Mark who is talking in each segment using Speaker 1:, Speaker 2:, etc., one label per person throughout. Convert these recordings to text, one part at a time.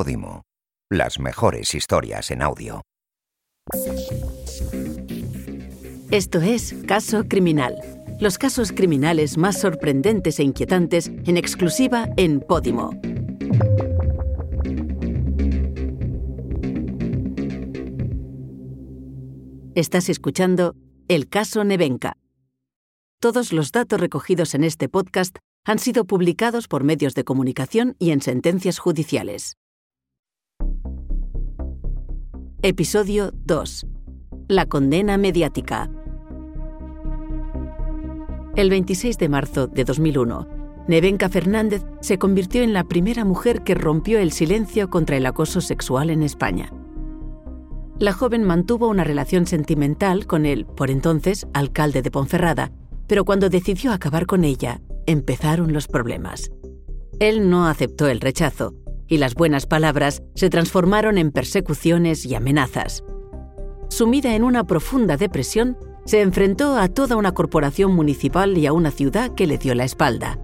Speaker 1: Podimo. Las mejores historias en audio.
Speaker 2: Esto es Caso Criminal. Los casos criminales más sorprendentes e inquietantes en exclusiva en Podimo. Estás escuchando El caso Nevenka. Todos los datos recogidos en este podcast han sido publicados por medios de comunicación y en sentencias judiciales. Episodio 2. La condena mediática. El 26 de marzo de 2001, Nevenka Fernández se convirtió en la primera mujer que rompió el silencio contra el acoso sexual en España. La joven mantuvo una relación sentimental con el, por entonces, alcalde de Ponferrada, pero cuando decidió acabar con ella, empezaron los problemas. Él no aceptó el rechazo, y las buenas palabras se transformaron en persecuciones y amenazas. Sumida en una profunda depresión, se enfrentó a toda una corporación municipal y a una ciudad que le dio la espalda.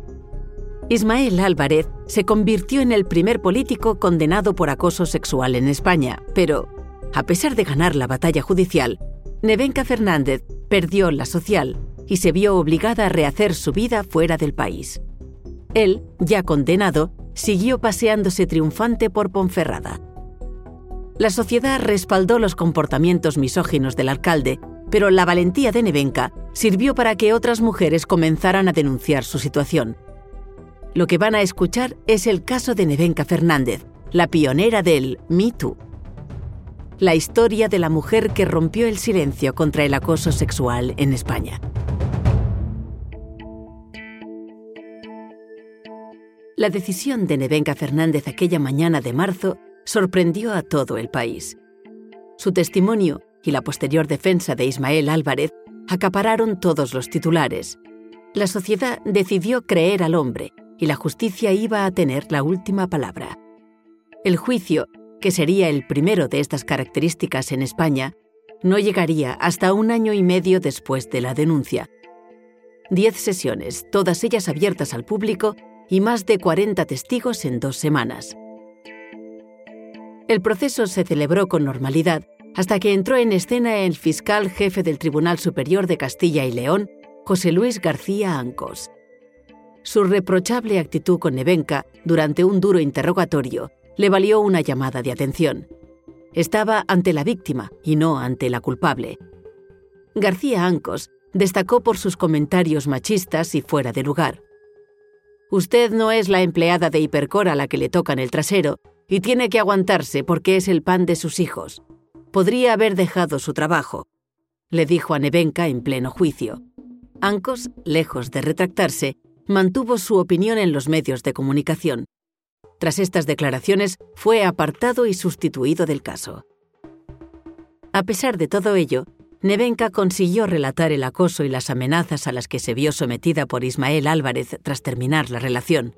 Speaker 2: Ismael Álvarez se convirtió en el primer político condenado por acoso sexual en España, pero, a pesar de ganar la batalla judicial, Nevenka Fernández perdió la social y se vio obligada a rehacer su vida fuera del país. Él, ya condenado, siguió paseándose triunfante por Ponferrada. La sociedad respaldó los comportamientos misóginos del alcalde, pero la valentía de Nevenka sirvió para que otras mujeres comenzaran a denunciar su situación. Lo que van a escuchar es el caso de Nevenka Fernández, la pionera del Me Too. La historia de la mujer que rompió el silencio contra el acoso sexual en España. La decisión de Nevenka Fernández aquella mañana de marzo sorprendió a todo el país. Su testimonio y la posterior defensa de Ismael Álvarez acapararon todos los titulares. La sociedad decidió creer al hombre y la justicia iba a tener la última palabra. El juicio, que sería el primero de estas características en España, no llegaría hasta un año y medio después de la denuncia. Diez sesiones, todas ellas abiertas al público, y más de 40 testigos en dos semanas. El proceso se celebró con normalidad hasta que entró en escena el fiscal jefe del Tribunal Superior de Castilla y León, José Luis García Ancos. Su reprochable actitud con Nevenka durante un duro interrogatorio le valió una llamada de atención. Estaba ante la víctima y no ante la culpable. García Ancos destacó por sus comentarios machistas y fuera de lugar. Usted no es la empleada de Hipercor a la que le tocan el trasero y tiene que aguantarse porque es el pan de sus hijos. Podría haber dejado su trabajo, le dijo a Nevenka en pleno juicio. Ancos, lejos de retractarse, mantuvo su opinión en los medios de comunicación. Tras estas declaraciones, fue apartado y sustituido del caso. A pesar de todo ello, Nevenka consiguió relatar el acoso y las amenazas a las que se vio sometida por Ismael Álvarez tras terminar la relación.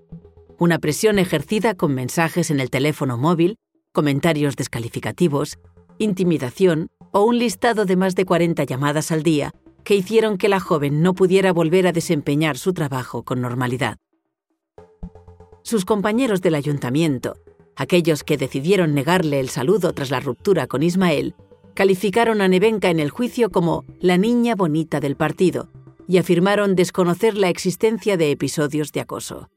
Speaker 2: Una presión ejercida con mensajes en el teléfono móvil, comentarios descalificativos, intimidación o un listado de más de 40 llamadas al día que hicieron que la joven no pudiera volver a desempeñar su trabajo con normalidad. Sus compañeros del ayuntamiento, aquellos que decidieron negarle el saludo tras la ruptura con Ismael, calificaron a Nevenka en el juicio como la niña bonita del partido y afirmaron desconocer la existencia de episodios de acoso.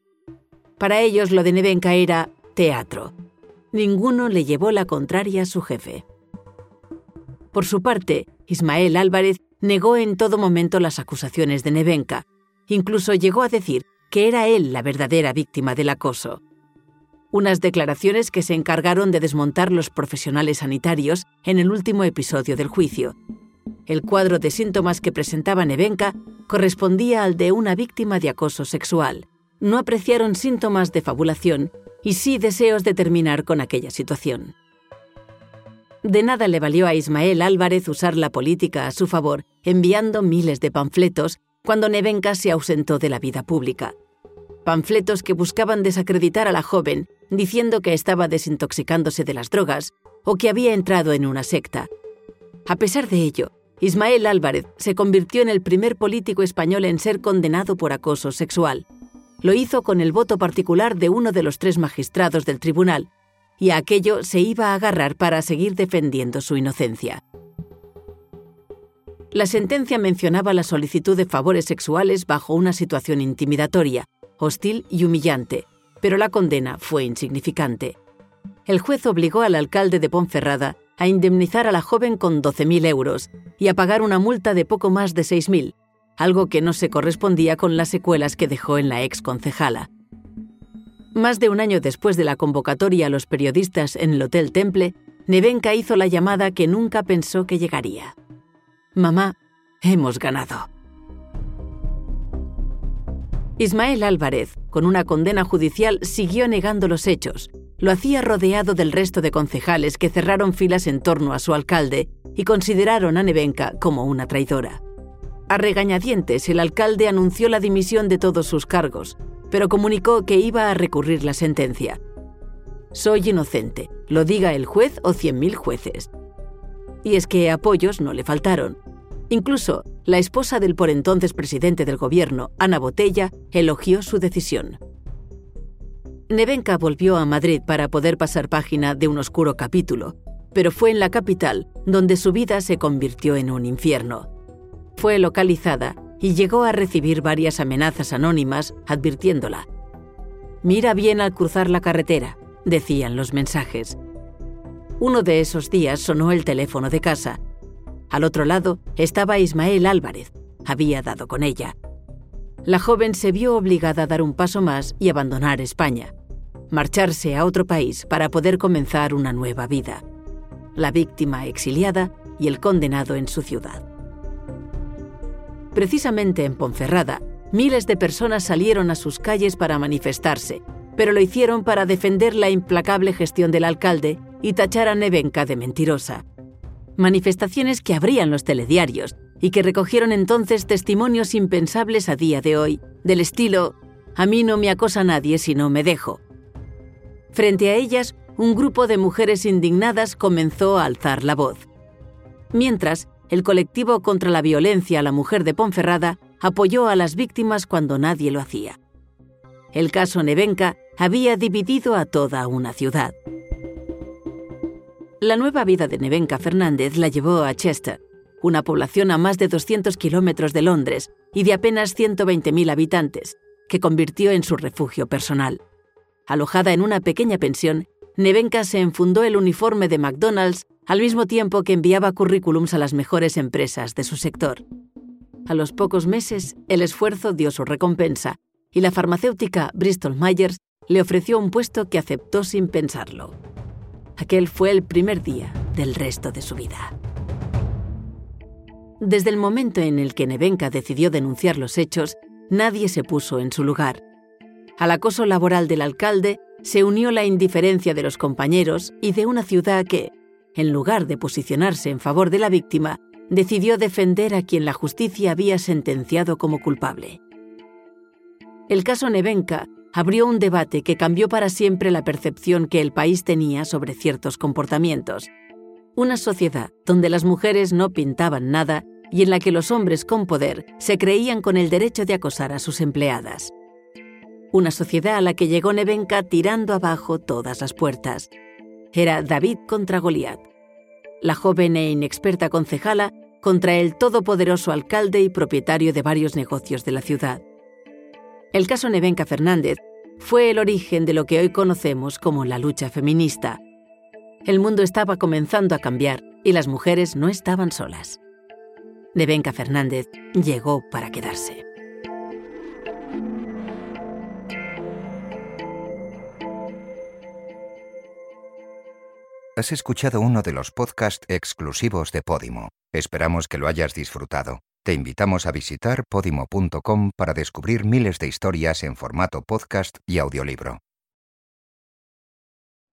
Speaker 2: Para ellos lo de Nevenka era teatro. Ninguno le llevó la contraria a su jefe. Por su parte, Ismael Álvarez negó en todo momento las acusaciones de Nevenka. Incluso llegó a decir que era él la verdadera víctima del acoso unas declaraciones que se encargaron de desmontar los profesionales sanitarios en el último episodio del juicio. El cuadro de síntomas que presentaba Nevenka correspondía al de una víctima de acoso sexual. No apreciaron síntomas de fabulación y sí deseos de terminar con aquella situación. De nada le valió a Ismael Álvarez usar la política a su favor, enviando miles de panfletos cuando Nevenka se ausentó de la vida pública. Panfletos que buscaban desacreditar a la joven diciendo que estaba desintoxicándose de las drogas o que había entrado en una secta. A pesar de ello, Ismael Álvarez se convirtió en el primer político español en ser condenado por acoso sexual. Lo hizo con el voto particular de uno de los tres magistrados del tribunal y a aquello se iba a agarrar para seguir defendiendo su inocencia. La sentencia mencionaba la solicitud de favores sexuales bajo una situación intimidatoria, hostil y humillante, pero la condena fue insignificante. El juez obligó al alcalde de Ponferrada a indemnizar a la joven con 12.000 euros y a pagar una multa de poco más de 6.000, algo que no se correspondía con las secuelas que dejó en la ex concejala. Más de un año después de la convocatoria a los periodistas en el Hotel Temple, Nevenka hizo la llamada que nunca pensó que llegaría. Mamá, hemos ganado. Ismael Álvarez, con una condena judicial, siguió negando los hechos. Lo hacía rodeado del resto de concejales que cerraron filas en torno a su alcalde y consideraron a Nevenka como una traidora. A regañadientes, el alcalde anunció la dimisión de todos sus cargos, pero comunicó que iba a recurrir la sentencia. Soy inocente, lo diga el juez o cien mil jueces. Y es que apoyos no le faltaron. Incluso la esposa del por entonces presidente del gobierno, Ana Botella, elogió su decisión. Nevenka volvió a Madrid para poder pasar página de un oscuro capítulo, pero fue en la capital donde su vida se convirtió en un infierno fue localizada y llegó a recibir varias amenazas anónimas advirtiéndola. Mira bien al cruzar la carretera, decían los mensajes. Uno de esos días sonó el teléfono de casa. Al otro lado estaba Ismael Álvarez. Había dado con ella. La joven se vio obligada a dar un paso más y abandonar España, marcharse a otro país para poder comenzar una nueva vida. La víctima exiliada y el condenado en su ciudad. Precisamente en Ponferrada, miles de personas salieron a sus calles para manifestarse, pero lo hicieron para defender la implacable gestión del alcalde y tachar a Nevenka de mentirosa. Manifestaciones que abrían los telediarios y que recogieron entonces testimonios impensables a día de hoy, del estilo A mí no me acosa nadie si no me dejo. Frente a ellas, un grupo de mujeres indignadas comenzó a alzar la voz. Mientras, el colectivo contra la violencia a la mujer de Ponferrada apoyó a las víctimas cuando nadie lo hacía. El caso Nevenka había dividido a toda una ciudad. La nueva vida de Nevenka Fernández la llevó a Chester, una población a más de 200 kilómetros de Londres y de apenas 120.000 habitantes, que convirtió en su refugio personal. Alojada en una pequeña pensión, Nevenka se enfundó el uniforme de McDonald's al mismo tiempo que enviaba currículums a las mejores empresas de su sector. A los pocos meses, el esfuerzo dio su recompensa y la farmacéutica Bristol Myers le ofreció un puesto que aceptó sin pensarlo. Aquel fue el primer día del resto de su vida. Desde el momento en el que Nevenka decidió denunciar los hechos, nadie se puso en su lugar. Al acoso laboral del alcalde se unió la indiferencia de los compañeros y de una ciudad que, en lugar de posicionarse en favor de la víctima, decidió defender a quien la justicia había sentenciado como culpable. El caso Nevenka abrió un debate que cambió para siempre la percepción que el país tenía sobre ciertos comportamientos. Una sociedad donde las mujeres no pintaban nada y en la que los hombres con poder se creían con el derecho de acosar a sus empleadas. Una sociedad a la que llegó Nevenka tirando abajo todas las puertas, era David contra Goliat. La joven e inexperta concejala contra el todopoderoso alcalde y propietario de varios negocios de la ciudad. El caso Nevenka Fernández fue el origen de lo que hoy conocemos como la lucha feminista. El mundo estaba comenzando a cambiar y las mujeres no estaban solas. Nevenka Fernández llegó para quedarse.
Speaker 1: Has escuchado uno de los podcasts exclusivos de Podimo. Esperamos que lo hayas disfrutado. Te invitamos a visitar podimo.com para descubrir miles de historias en formato podcast y audiolibro.